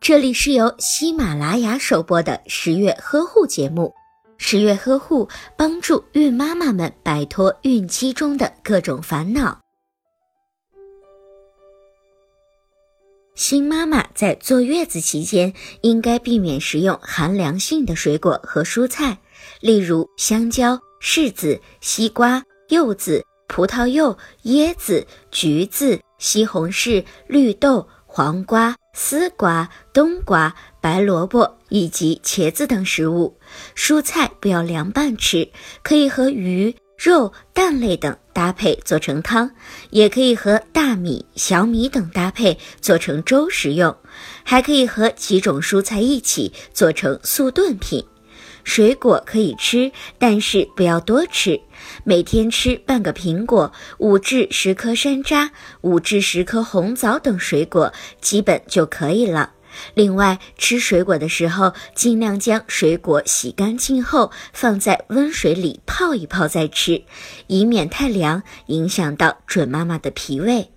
这里是由喜马拉雅首播的十月呵护节目。十月呵护帮助孕妈妈们摆脱孕期中的各种烦恼。新妈妈在坐月子期间应该避免食用寒凉性的水果和蔬菜，例如香蕉、柿子、西瓜、柚子、葡萄柚、椰子、橘子、西红柿、绿豆、黄瓜、丝瓜、冬瓜、白萝卜以及茄子等食物。蔬菜不要凉拌吃，可以和鱼。肉、蛋类等搭配做成汤，也可以和大米、小米等搭配做成粥食用，还可以和几种蔬菜一起做成速炖品。水果可以吃，但是不要多吃，每天吃半个苹果、五至十颗山楂、五至十颗红枣等水果，基本就可以了。另外，吃水果的时候，尽量将水果洗干净后放在温水里泡一泡再吃，以免太凉影响到准妈妈的脾胃。